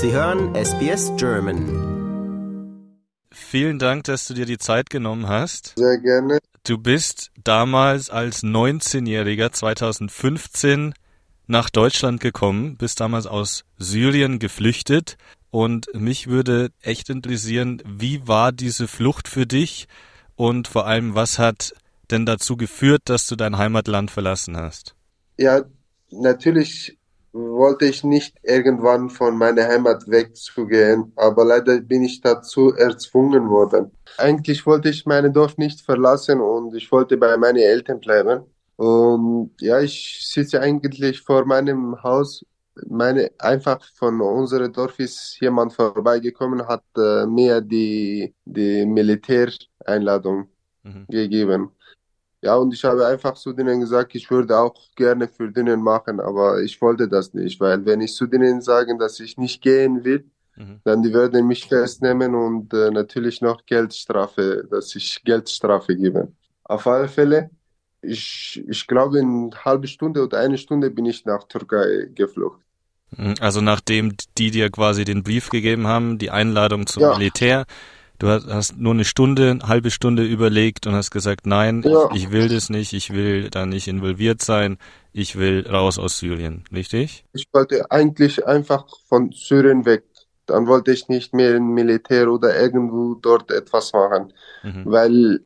Sie hören SBS German. Vielen Dank, dass du dir die Zeit genommen hast. Sehr gerne. Du bist damals als 19-Jähriger 2015 nach Deutschland gekommen, bist damals aus Syrien geflüchtet und mich würde echt interessieren, wie war diese Flucht für dich und vor allem, was hat denn dazu geführt, dass du dein Heimatland verlassen hast? Ja, natürlich wollte ich nicht irgendwann von meiner Heimat wegzugehen, aber leider bin ich dazu erzwungen worden. Eigentlich wollte ich mein Dorf nicht verlassen und ich wollte bei meinen Eltern bleiben. Und ja, ich sitze eigentlich vor meinem Haus. Meine, einfach von unserem Dorf ist jemand vorbeigekommen, hat äh, mir die, die Militäreinladung Mhm. gegeben. Ja, und ich habe einfach zu denen gesagt, ich würde auch gerne für denen machen, aber ich wollte das nicht, weil wenn ich zu denen sage, dass ich nicht gehen will, Mhm. dann die werden mich festnehmen und äh, natürlich noch Geldstrafe, dass ich Geldstrafe gebe. Auf alle Fälle, ich, ich glaube, in einer halben Stunde oder eine Stunde bin ich nach Türkei geflogen. Mhm. Also nachdem die dir quasi den Brief gegeben haben, die Einladung zum Ja. Militär, du hast, hast nur eine Stunde, eine halbe Stunde überlegt und hast gesagt, nein, Ja. ich, ich will das nicht, ich will da nicht involviert sein, ich will raus aus Syrien, richtig? Ich wollte eigentlich einfach von Syrien weg. Dann wollte ich nicht mehr im Militär oder irgendwo dort etwas machen. Mhm. weil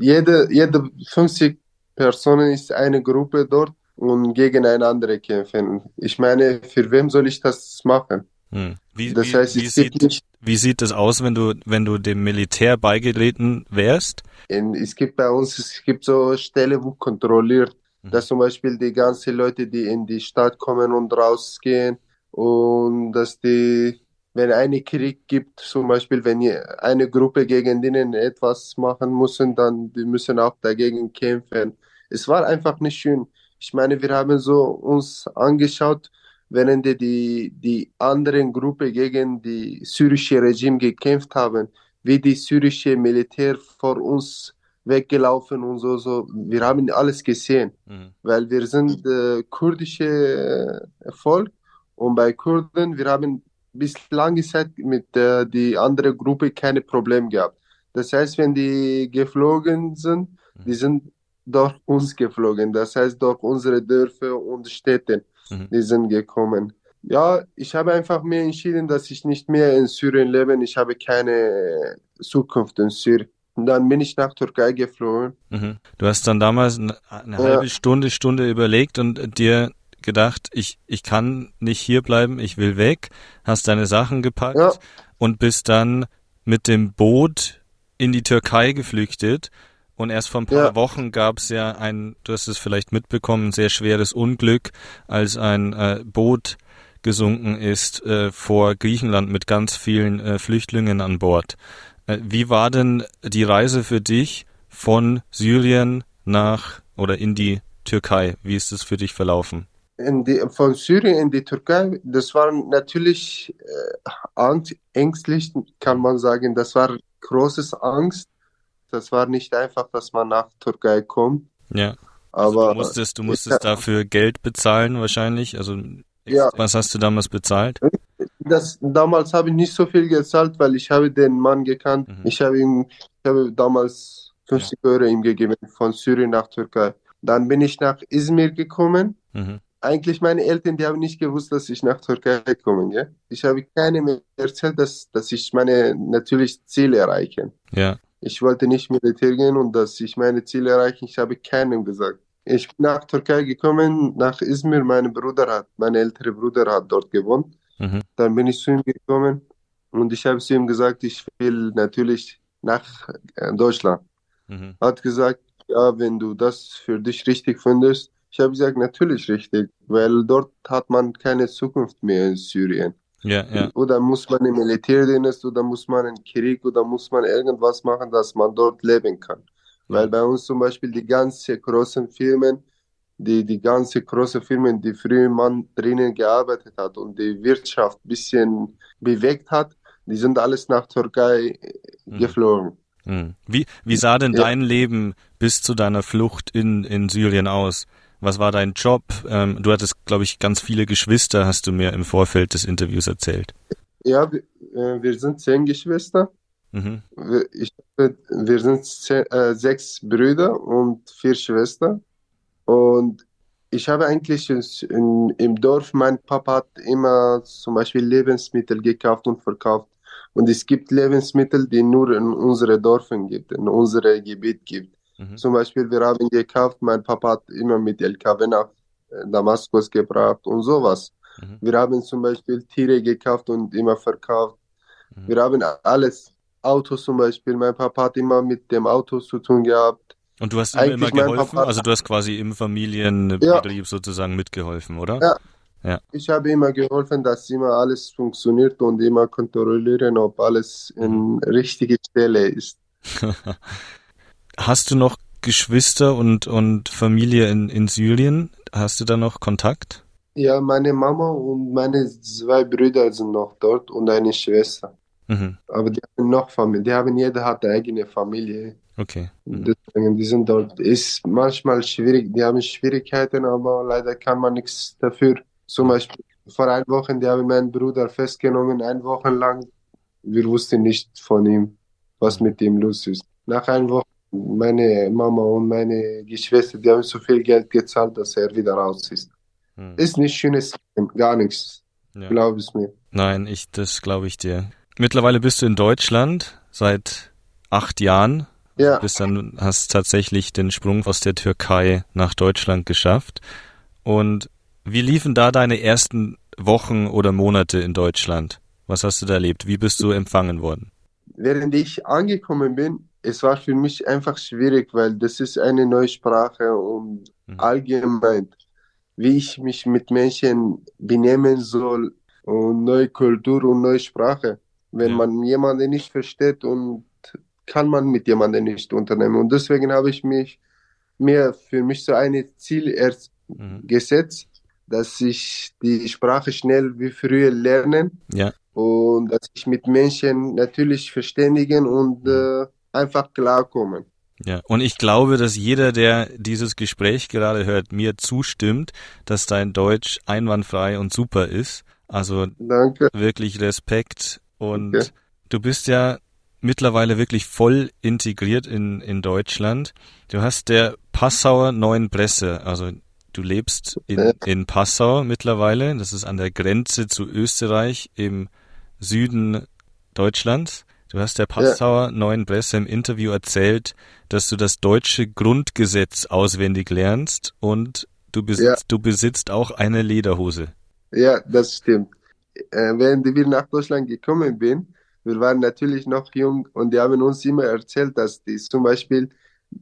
jede, jede 50 Personen ist eine Gruppe dort und gegeneinander kämpfen. Ich meine, für wem soll ich das machen? Hm. Wie, Das wie, heißt, wie es gibt sieht, nicht, wie sieht es aus, wenn du, wenn du dem Militär beigetreten wärst? in, es gibt bei uns, es gibt so Stellen, wo kontrolliert, Mhm. dass zum Beispiel die ganzen Leute, die in die Stadt kommen und rausgehen und dass die, wenn eine Krieg gibt, zum Beispiel, wenn eine Gruppe gegen denen etwas machen müssen, dann die müssen auch dagegen kämpfen. Es war einfach nicht schön. Ich meine, wir haben so uns angeschaut, während die, die, anderen Gruppe gegen die syrische Regime gekämpft haben, wie die syrische Militär vor uns weggelaufen und so, so. Wir haben alles gesehen, Mhm. weil wir sind äh, kurdische äh, Volk und bei Kurden, wir haben bis lange Zeit mit äh, die andere Gruppe keine Probleme gehabt. Das heißt, wenn die geflogen sind, die sind durch uns geflogen. Das heißt, durch unsere Dörfer und Städte, Mhm. die sind gekommen. Ja, ich habe einfach mir entschieden, dass ich nicht mehr in Syrien lebe. Ich habe keine Zukunft in Syrien. Und dann bin ich nach Türkei geflogen. Mhm. Du hast dann damals eine, eine Ja. halbe Stunde, Stunde überlegt und dir gedacht, ich, ich kann nicht hier bleiben, ich will weg, hast deine Sachen gepackt Ja. und bist dann mit dem Boot in die Türkei geflüchtet. Und erst vor ein paar Ja. Wochen gab es ja ein, du hast es vielleicht mitbekommen, sehr schweres Unglück, als ein äh, Boot gesunken ist äh, vor Griechenland mit ganz vielen äh, Flüchtlingen an Bord. Äh, wie war denn die Reise für dich von Syrien nach oder in die Türkei? Wie ist es für dich verlaufen? Die, von Syrien in die Türkei, das war natürlich äh, angst, ängstlich, kann man sagen. Das war großes Angst. Das war nicht einfach, dass man nach Türkei kommt. Ja. Also Aber du musstest, du musstest dafür Geld bezahlen wahrscheinlich. Also Ja. was hast du damals bezahlt? Das, damals habe ich nicht so viel gezahlt, weil ich habe den Mann gekannt. Mhm. Ich habe ihm, ich habe damals 50 Euro ihm gegeben von Syrien nach Türkei. Dann bin ich nach Izmir gekommen. Mhm. Eigentlich meine Eltern, die haben nicht gewusst, dass ich nach Türkei komme, gell? Ich habe keinem mehr erzählt, dass, dass ich meine natürlich Ziele erreiche. Ja. Ich wollte nicht Militär gehen und dass ich meine Ziele erreiche, ich habe keinem gesagt. Ich bin nach Türkei gekommen, nach Izmir, mein Bruder hat, mein älterer Bruder hat dort gewohnt. Mhm. Dann bin ich zu ihm gekommen und ich habe zu ihm gesagt, ich will natürlich nach äh, Deutschland. Mhm. Hat gesagt, ja, wenn du das für dich richtig findest. Ich habe gesagt, natürlich richtig, weil dort hat man keine Zukunft mehr in Syrien. Ja, ja. Oder muss man im Militärdienst oder muss man in Krieg oder muss man irgendwas machen, dass man dort leben kann. Weil bei uns zum Beispiel die ganzen großen Firmen, die, die ganze große Firmen, die früher man drinnen gearbeitet hat und die Wirtschaft ein bisschen bewegt hat, die sind alles nach Türkei Mhm. geflogen. Mhm. Wie, wie sah denn Ja. dein Leben bis zu deiner Flucht in, in Syrien aus? Was war dein Job? Ähm, du hattest, glaube ich, ganz viele Geschwister, hast du mir im Vorfeld des Interviews erzählt. Ja, wir, äh, sind zehn Geschwister. Mhm. Wir, ich, wir sind zehn, äh, sechs Brüder und vier Schwestern. Und ich habe eigentlich in, im Dorf, mein Papa hat immer zum Beispiel Lebensmittel gekauft und verkauft. Und es gibt Lebensmittel, die nur in unsere Dörfern gibt, in unsere Gebiet gibt. Mhm. Zum Beispiel, wir haben gekauft, mein Papa hat immer mit LKW nach äh, Damaskus gebracht und sowas. Mhm. Wir haben zum Beispiel Tiere gekauft und immer verkauft. Mhm. Wir haben alles. Autos zum Beispiel. Mein Papa hat immer mit dem Auto zu tun gehabt. Und du hast ihm immer geholfen? Papa, also du hast quasi im Familienbetrieb ja. sozusagen mitgeholfen, oder? Ja. ja. Ich habe immer geholfen, dass immer alles funktioniert und immer kontrollieren, ob alles in mhm. richtige Stelle ist. hast du noch Geschwister und, und Familie in, in Syrien? Hast du da noch Kontakt? Ja, meine Mama und meine zwei Brüder sind noch dort und eine Schwester. Mhm. Aber die haben noch Familie. Die haben, jeder hat eine eigene Familie. Okay. Mhm. Deswegen, die sind dort. Ist manchmal schwierig. Die haben Schwierigkeiten, aber leider kann man nichts dafür. Zum Beispiel vor einer Woche, die haben meinen Bruder festgenommen, eine Woche lang. Wir wussten nicht von ihm, was mit ihm los ist. Nach einer Woche, meine Mama und meine Geschwister, die haben so viel Geld gezahlt, dass er wieder raus ist. Hm. Ist nicht schönes, gar nichts. Ja. Glaub es mir. Nein, ich, das glaube ich dir. Mittlerweile bist du in Deutschland seit acht Jahren. Ja. Du bist dann, hast tatsächlich den Sprung aus der Türkei nach Deutschland geschafft. Und wie liefen da deine ersten Wochen oder Monate in Deutschland? Was hast du da erlebt? Wie bist du empfangen worden? Während ich angekommen bin, es war für mich einfach schwierig, weil das ist eine neue Sprache und mhm. allgemein wie ich mich mit Menschen benehmen soll und neue Kultur und neue Sprache. Wenn ja. man jemanden nicht versteht und kann man mit jemandem nicht unternehmen. Und deswegen habe ich mich mir für mich so ein Ziel mhm. gesetzt, dass ich die Sprache schnell wie früher lerne ja. und dass ich mit Menschen natürlich verständigen und mhm. äh, einfach klarkommen. Ja, und ich glaube, dass jeder, der dieses Gespräch gerade hört, mir zustimmt, dass dein Deutsch einwandfrei und super ist. Also Danke. wirklich Respekt. Und okay. du bist ja mittlerweile wirklich voll integriert in, in Deutschland. Du hast der Passauer Neuen Presse, also du lebst in, in Passau mittlerweile. Das ist an der Grenze zu Österreich im Süden Deutschlands. Du hast der Passauer ja. Neuen Presse im Interview erzählt, dass du das deutsche Grundgesetz auswendig lernst und du besitzt, ja. du besitzt auch eine Lederhose. Ja, das stimmt. Äh, während wir nach Deutschland gekommen sind, wir waren natürlich noch jung und die haben uns immer erzählt, dass die zum Beispiel,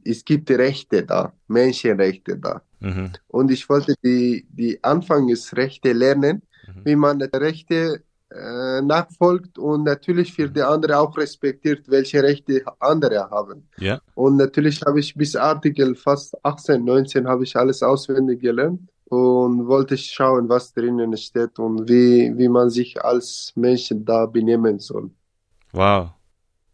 es gibt Rechte da, Menschenrechte da. Mhm. Und ich wollte die, die Anfangsrechte lernen, mhm. wie man Rechte äh, nachfolgt und natürlich für die andere auch respektiert, welche Rechte andere haben. Ja. Und natürlich habe ich bis Artikel fast 18, 19 habe ich alles auswendig gelernt und wollte schauen, was drinnen steht und wie, wie man sich als Mensch da benehmen soll. Wow.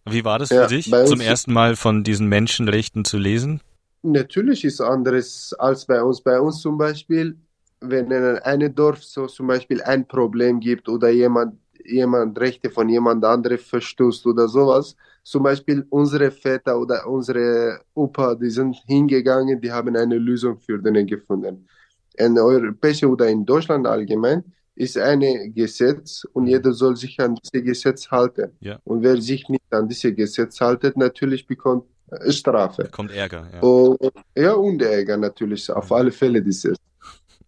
Wie war das ja, für dich, zum ersten Mal von diesen Menschenrechten zu lesen? Natürlich ist anderes als bei uns. Bei uns zum Beispiel, wenn in einem Dorf so zum Beispiel ein Problem gibt oder jemand, jemand Rechte von jemand anderem verstößt oder sowas, zum Beispiel unsere Väter oder unsere Opa, die sind hingegangen, die haben eine Lösung für den gefunden. In Europa oder in Deutschland allgemein ist ein Gesetz und jeder soll sich an dieses Gesetz halten. Ja. Und wer sich nicht an dieses Gesetz haltet, natürlich bekommt Strafe. Bekommt Ärger. Ja, und, ja, und Ärger natürlich, auf alle Fälle dieses.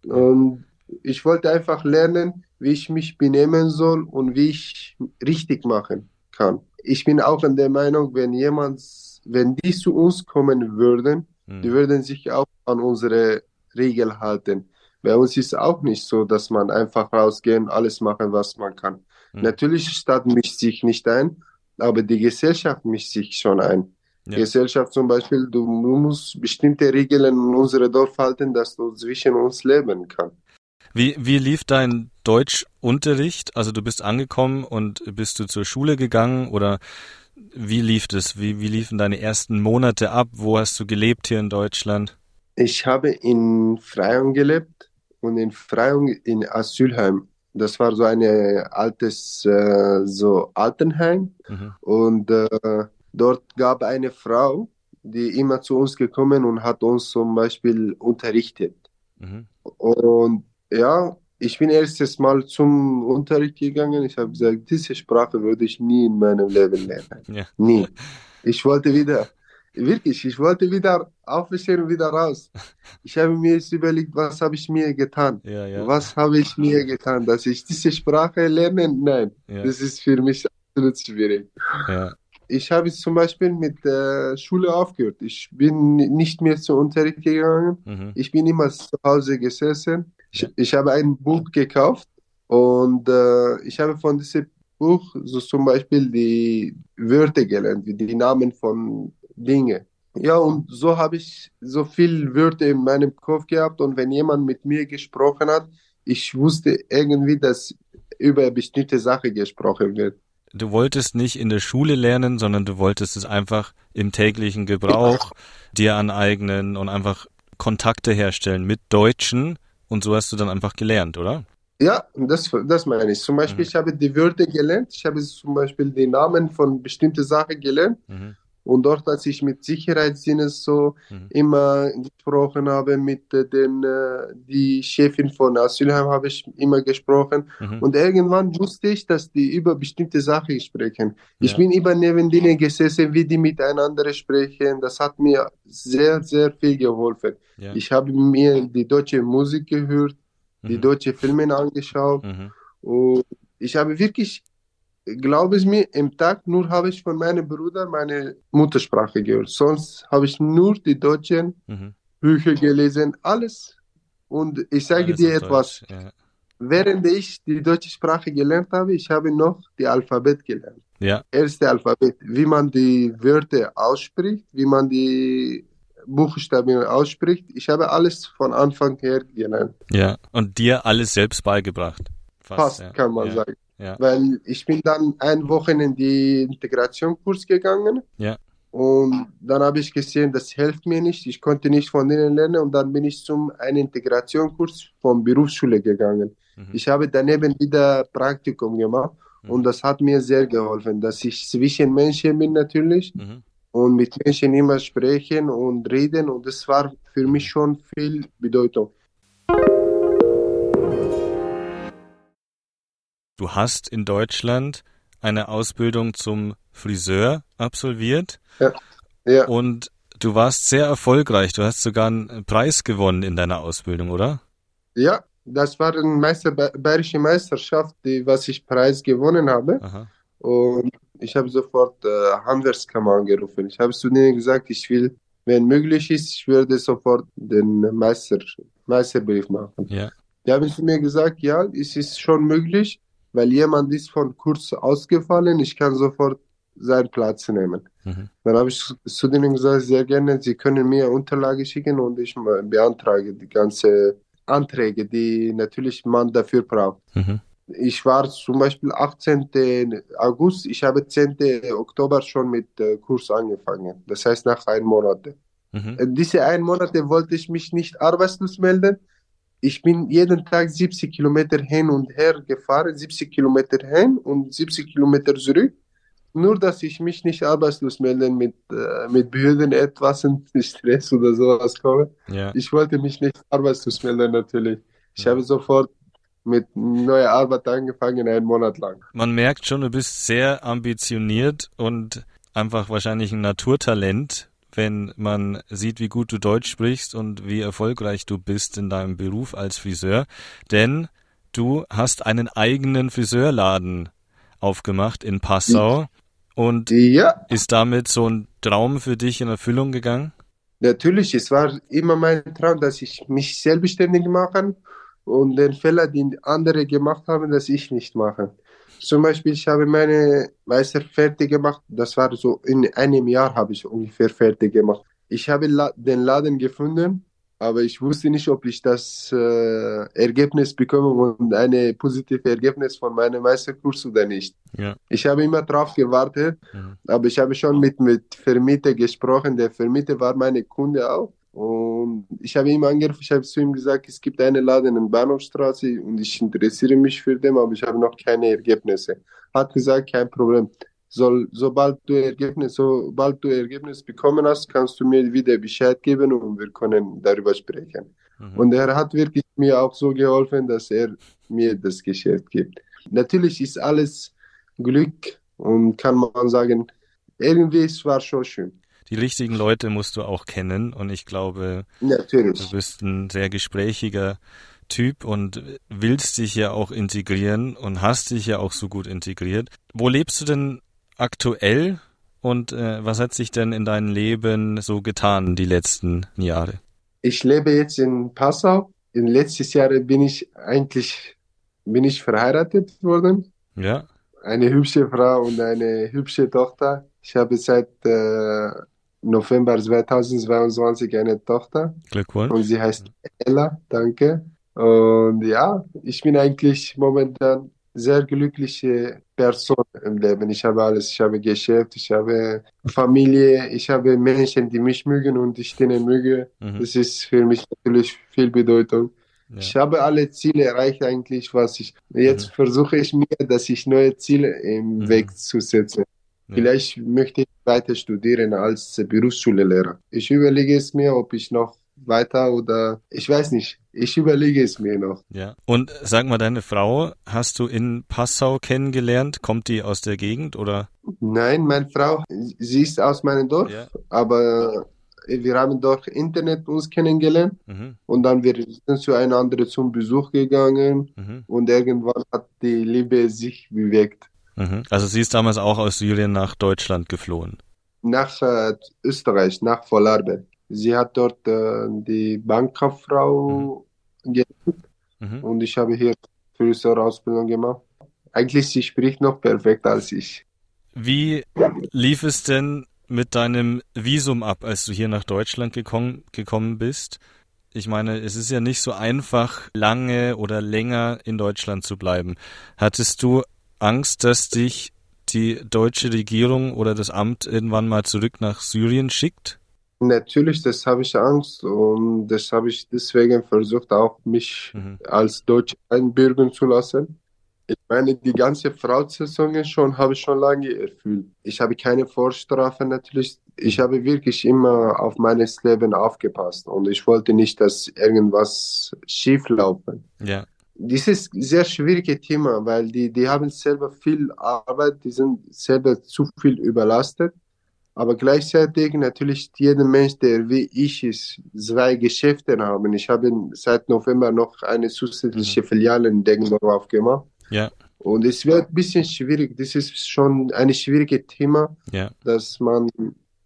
Und ich wollte einfach lernen, wie ich mich benehmen soll und wie ich richtig machen kann. Ich bin auch in der Meinung, wenn jemand, wenn die zu uns kommen würden, hm. die würden sich auch an unsere Regeln halten. Bei uns ist es auch nicht so, dass man einfach rausgehen, alles machen, was man kann. Hm. Natürlich, Stadt mischt sich nicht ein, aber die Gesellschaft mischt sich schon ein. Ja. Gesellschaft zum Beispiel, du, musst bestimmte Regeln in unserem Dorf halten, dass du zwischen uns leben kannst. Wie, wie lief dein Deutschunterricht? Also du bist angekommen und bist du zur Schule gegangen oder wie lief das? Wie, wie liefen deine ersten Monate ab? Wo hast du gelebt hier in Deutschland? Ich habe in Freyung gelebt und in Freyung in Asylheim. Das war so ein altes äh, so Altenheim Mhm. und äh, dort gab eine Frau, die immer zu uns gekommen und hat uns zum Beispiel unterrichtet. Mhm. Und ja, ich bin erstes Mal zum Unterricht gegangen. Ich habe gesagt, diese Sprache würde ich nie in meinem Leben lernen. Ja. Nie. Ich wollte wieder, wirklich, ich wollte wieder aufstehen und wieder raus. Ich habe mir jetzt überlegt, was habe ich mir getan? Ja, ja. Was habe ich mir getan, dass ich diese Sprache lerne? Nein, das ist für mich absolut schwierig. ja. Ich habe zum Beispiel mit der Schule aufgehört. Ich bin nicht mehr zum Unterricht gegangen. Mhm. Ich bin immer zu Hause gesessen. Ich, ich habe ein Buch gekauft und äh, ich habe von diesem Buch so zum Beispiel die Wörter gelernt, wie die Namen von Dingen. Ja, und so habe ich so viele Wörter in meinem Kopf gehabt und wenn jemand mit mir gesprochen hat, ich wusste irgendwie, dass über bestimmte Sachen gesprochen wird. Du wolltest nicht in der Schule lernen, sondern du wolltest es einfach im täglichen Gebrauch dir aneignen und einfach Kontakte herstellen mit Deutschen und so hast du dann einfach gelernt, oder? Ja, das, das meine ich. Zum Beispiel, Mhm. ich habe die Wörter gelernt. Ich habe zum Beispiel die Namen von bestimmten Sachen gelernt. Mhm. Und dort, als ich mit Sicherheitsdienst so Mhm. immer gesprochen habe, mit äh, den, äh, die Chefin von Asylheim habe ich immer gesprochen. Mhm. Und irgendwann wusste ich, dass die über bestimmte Sachen sprechen. Ich Ja. bin immer neben denen gesessen, wie die miteinander sprechen. Das hat mir sehr, sehr viel geholfen. Ja. Ich habe mir die deutsche Musik gehört, die Mhm. deutsche Filme angeschaut. Mhm. Und ich habe wirklich, glaube es mir, im Tag nur habe ich von meinem Bruder meine Muttersprache gehört. Sonst habe ich nur die deutschen Mhm. Bücher gelesen, alles. Und ich sage Alles dir etwas, Ja. während ich die deutsche Sprache gelernt habe, ich habe noch die Alphabet gelernt. ja, Erste Alphabet, wie man die Wörter ausspricht, wie man die Buchstaben ausspricht. Ich habe alles von Anfang her gelernt. ja. Und dir alles selbst beigebracht. Fast, ja. kann man ja. sagen. Ja. Weil ich bin dann ein Wochen in die Integrationskurs gegangen. Ja. Und dann habe ich gesehen, das hilft mir nicht. Ich konnte nicht von denen lernen. Und dann bin ich zum einen Integrationskurs von Berufsschule gegangen. Mhm. Ich habe daneben wieder Praktikum gemacht. Mhm. Und das hat mir sehr geholfen, dass ich zwischen Menschen bin natürlich Mhm. und mit Menschen immer sprechen und reden. Und das war für mich schon viel Bedeutung. Du hast in Deutschland eine Ausbildung zum Friseur absolviert Ja. und du warst sehr erfolgreich. Du hast sogar einen Preis gewonnen in deiner Ausbildung, oder? Ja, das war eine Meister, bayerische Meisterschaft, die, was ich Preis gewonnen habe. Aha. Und ich habe sofort äh, Handwerkskammer angerufen. Ich habe zu denen gesagt, ich will, wenn möglich ist, ich werde sofort den Meister, Meisterbrief machen. Ja. Die haben zu mir gesagt, ja, es ist schon möglich, weil jemand ist von Kurs ausgefallen, ich kann sofort seinen Platz nehmen. Mhm. Dann habe ich zu denen gesagt, sehr gerne, Sie können mir Unterlage schicken und ich beantrage die ganze Anträge, die natürlich man dafür braucht. Mhm. Ich war zum Beispiel 18. August, ich habe 10. Oktober schon mit äh, Kurs angefangen. Das heißt nach einem Monat. Mhm. Äh, Diese einen Monate wollte ich mich nicht arbeitslos melden. Ich bin jeden Tag 70 Kilometer hin und her gefahren, 70 Kilometer hin und 70 Kilometer zurück. Nur, dass ich mich nicht arbeitslos melden mit, äh, mit Behörden etwas in Stress oder sowas komme. Ja. Ich wollte mich nicht arbeitslos melden, natürlich. Ich Ja. habe sofort mit neuer Arbeit angefangen, einen Monat lang. Man merkt schon, du bist sehr ambitioniert und einfach wahrscheinlich ein Naturtalent, wenn man sieht, wie gut du Deutsch sprichst und wie erfolgreich du bist in deinem Beruf als Friseur. Denn du hast einen eigenen Friseurladen aufgemacht in Passau und Ja, ist damit so ein Traum für dich in Erfüllung gegangen? natürlich, es war immer mein Traum, dass ich mich selbstständig mache und den Fehler, den andere gemacht haben, dass ich nicht mache. Zum Beispiel, ich habe meine Meister fertig gemacht. Das war so in einem Jahr habe ich ungefähr fertig gemacht. Ich habe la den Laden gefunden, aber ich wusste nicht, ob ich das äh, Ergebnis bekomme und ein positives Ergebnis von meinem Meisterkurs oder nicht. Ja. Ich habe immer drauf gewartet, Mhm. aber ich habe schon mit mit Vermieter gesprochen. Der Vermieter war meine Kunde auch Und ich habe ihn angerufen, ich habe zu ihm gesagt, es gibt einen Laden in Bahnhofstraße und ich interessiere mich für den, aber ich habe noch keine Ergebnisse. Hat gesagt, kein Problem. Soll, sobald du Ergebnis, sobald du Ergebnis bekommen hast, kannst du mir wieder Bescheid geben und wir können darüber sprechen. Mhm. Und er hat wirklich mir auch so geholfen, dass er mir das Geschäft gibt. Natürlich ist alles Glück und kann man sagen, irgendwie es war schon schön. Die richtigen Leute musst du auch kennen und ich glaube, Natürlich. du bist ein sehr gesprächiger Typ und willst dich ja auch integrieren und hast dich ja auch so gut integriert. Wo lebst du denn aktuell und äh, was hat sich denn in deinem Leben so getan die letzten Jahre? Ich lebe jetzt in Passau. In letztes Jahr bin ich eigentlich bin ich verheiratet worden. Ja. Eine hübsche Frau und eine hübsche Tochter. Ich habe seit äh, November 2022 eine Tochter. Glückwunsch. Und sie heißt Ella, danke. Und ja, ich bin eigentlich momentan sehr glückliche Person im Leben. Ich habe alles. Ich habe Geschäft, ich habe Familie, ich habe Menschen, die mich mögen und ich denen möge. Mhm. Das ist für mich natürlich viel Bedeutung. Ja. Ich habe alle Ziele erreicht eigentlich, was ich jetzt mhm. versuche ich mir, dass ich neue Ziele im mhm. Weg zu setzen. Ja. Vielleicht möchte ich weiter studieren als Berufsschullehrer. Ich überlege es mir, ob ich noch weiter oder ich weiß nicht. Ich überlege es mir noch. Ja. Und sag mal, deine Frau hast du in Passau kennengelernt? Kommt die aus der Gegend oder? Nein, meine Frau, sie ist aus meinem Dorf, ja. aber wir haben durch Internet uns kennengelernt mhm. und dann wir sind zueinander zum Besuch gegangen mhm. und irgendwann hat die Liebe sich bewegt. Mhm. Also sie ist damals auch aus Syrien nach Deutschland geflohen? Nach äh, Österreich, nach Vorarlberg. Sie hat dort äh, die Bankkauffrau mhm. gelernt mhm. und ich habe hier größere Ausbildung gemacht. Eigentlich, sie spricht noch perfekt als ich. Wie lief es denn mit deinem Visum ab, als du hier nach Deutschland gekommen, gekommen bist? Ich meine, es ist ja nicht so einfach, lange oder länger in Deutschland zu bleiben. Hattest du Angst, dass dich die deutsche Regierung oder das Amt irgendwann mal zurück nach Syrien schickt? Natürlich, das habe ich Angst und das habe ich deswegen versucht, auch mich mhm. als Deutsch einbürgern zu lassen. Ich meine, die ganze Voraussetzungen schon habe ich schon lange erfüllt. Ich habe keine Vorstrafe natürlich. Ich habe wirklich immer auf meines Leben aufgepasst und ich wollte nicht, dass irgendwas schief laufen. Ja. Dieses sehr schwierige Thema, weil die, die haben selber viel Arbeit, die sind selber zu viel überlastet. Aber gleichzeitig natürlich jeder Mensch, der wie ich ist, zwei Geschäfte haben. Ich habe seit November noch eine zusätzliche mhm. Filiale in Deggendorf aufgemacht. Ja. Und es wird ein bisschen schwierig. Das ist schon ein schwieriges Thema, ja. dass man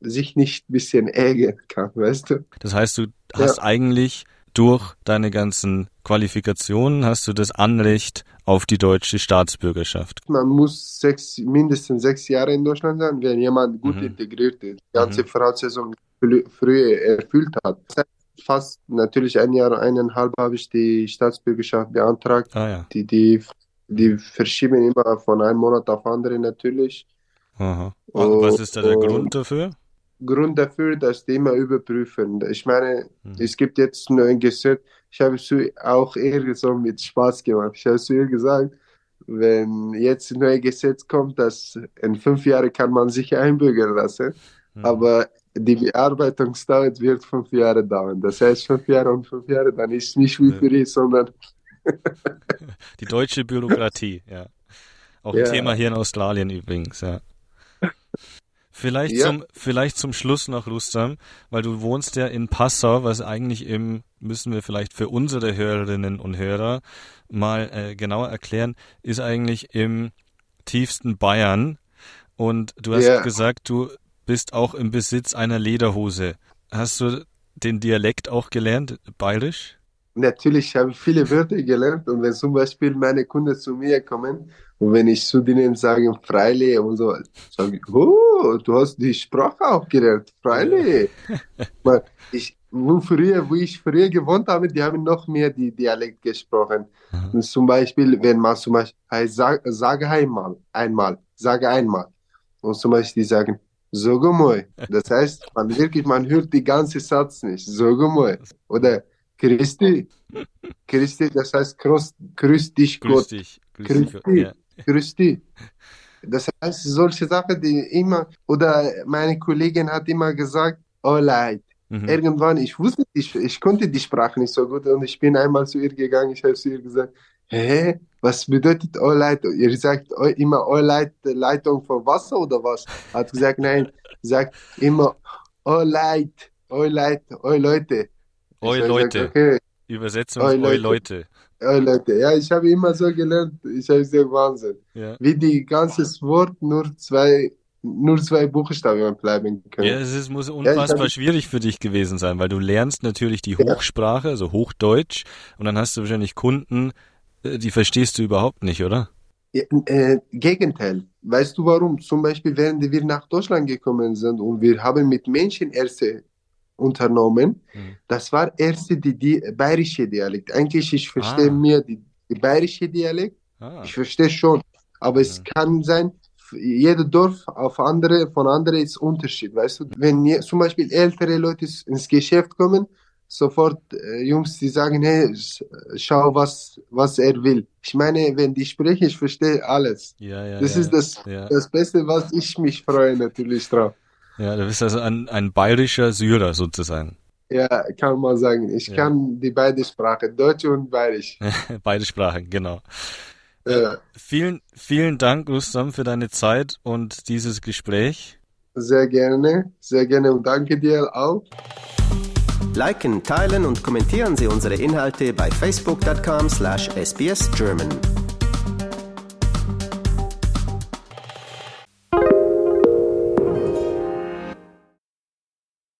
sich nicht ein bisschen ärgern kann, weißt du? Das heißt, du hast ja. eigentlich durch deine ganzen Qualifikationen hast du das Anrecht auf die deutsche Staatsbürgerschaft. Man muss sechs, mindestens sechs Jahre in Deutschland sein, wenn jemand gut mhm. integriert ist, die ganze mhm. Voraussetzung früher erfüllt hat. Fast natürlich ein Jahr, eineinhalb habe ich die Staatsbürgerschaft beantragt. Ah, ja. die, die, die verschieben immer von einem Monat auf andere natürlich. Aha. Und was ist da der Grund dafür? Grund dafür, dass die immer überprüfen. Ich meine, mhm. es gibt jetzt nur ein Gesetz, ich habe es auch eher so mit Spaß gemacht. Ich habe zu ihr gesagt, wenn jetzt ein neues Gesetz kommt, dass in fünf Jahren kann man sich einbürgern lassen, mhm. aber die Bearbeitungsdauer wird fünf Jahre dauern. Das heißt, fünf Jahre und fünf Jahre, dann ist nicht wie für ich, sondern die deutsche Bürokratie, ja. Auch ein ja. Thema hier in Australien übrigens, ja. Vielleicht ja. zum vielleicht zum Schluss noch Rustam, weil du wohnst ja in Passau, was eigentlich im müssen wir vielleicht für unsere Hörerinnen und Hörer mal äh, genauer erklären, ist eigentlich im tiefsten Bayern und du hast ja. gesagt, du bist auch im Besitz einer Lederhose. Hast du den Dialekt auch gelernt, bayerisch? Natürlich habe ich viele Wörter gelernt und wenn zum Beispiel meine Kunden zu mir kommen und wenn ich zu denen sage, Freile und so, sage ich, oh, du hast die Sprache auch gelernt, Freile. ich, wo früher, wo ich früher gewohnt habe, die haben noch mehr die Dialekt gesprochen. Mhm. Zum Beispiel, wenn man zum Beispiel, hey, sag, sage einmal, einmal, sage einmal. Und zum Beispiel, die sagen, Sogo moi. Das heißt, man wirklich, man hört die ganze Satz nicht. Sogo moi. Oder Christi. Christi, das heißt grüß, grüß dich Grüß Gott. dich. Grüß Grüß dich. dich. Ja. Grüß dich. Das heißt, solche Sachen, die immer, oder meine Kollegin hat immer gesagt, oh leid. Mhm. Irgendwann, ich wusste, ich, ich konnte die Sprache nicht so gut und ich bin einmal zu ihr gegangen, ich habe zu ihr gesagt, hä, was bedeutet oh leid? Ihr sagt oh, immer oh leid, Leitung von Wasser oder was? Hat gesagt, nein, sagt immer oh leid, oh leid, oh Leute. Oi gesagt, Leute. okay, Übersetzung Oi, ist Oi Leute. Leute. oh Leute. Ja, ich habe immer so gelernt, ich habe gesagt, Wahnsinn. Ja. Wie die ganzes Wort nur zwei, nur zwei Buchstaben bleiben können. Ja, es ist, muss unfassbar hab- schwierig für dich gewesen sein, weil du lernst natürlich die Ja. Hochsprache, also Hochdeutsch, und dann hast du wahrscheinlich Kunden, äh, die verstehst du überhaupt nicht, oder? Ja, äh, Gegenteil. Weißt du warum? Zum Beispiel, während wir nach Deutschland gekommen sind und wir haben mit Menschen erste unternommen, Mhm. das war erste die, die bayerische Dialekt. Eigentlich, ich verstehe Ah. mir die, die bayerische Dialekt, Ah, ich verstehe schon, aber es kann sein, jeder Dorf auf andere, von anderen ist Unterschied, weißt du? Wenn je, zum Beispiel ältere Leute ins Geschäft kommen, sofort äh, Jungs, die sagen, hey, schau, was, was er will. Ich meine, wenn die sprechen, ich verstehe alles. ja, ja, Das ja. ist das, das Beste, was ich mich freue natürlich drauf. Ja, du bist also ein, ein bayerischer Syrer sozusagen. Ja, kann man sagen. Ich Ja. kann die beide Sprachen, Deutsch und Bayerisch. Beide Sprachen, genau. Äh, Vielen, vielen Dank, Rustam, für deine Zeit und dieses Gespräch. sehr gerne, sehr gerne und danke dir auch. Liken, teilen und kommentieren Sie unsere Inhalte bei facebook.com/sbsgerman.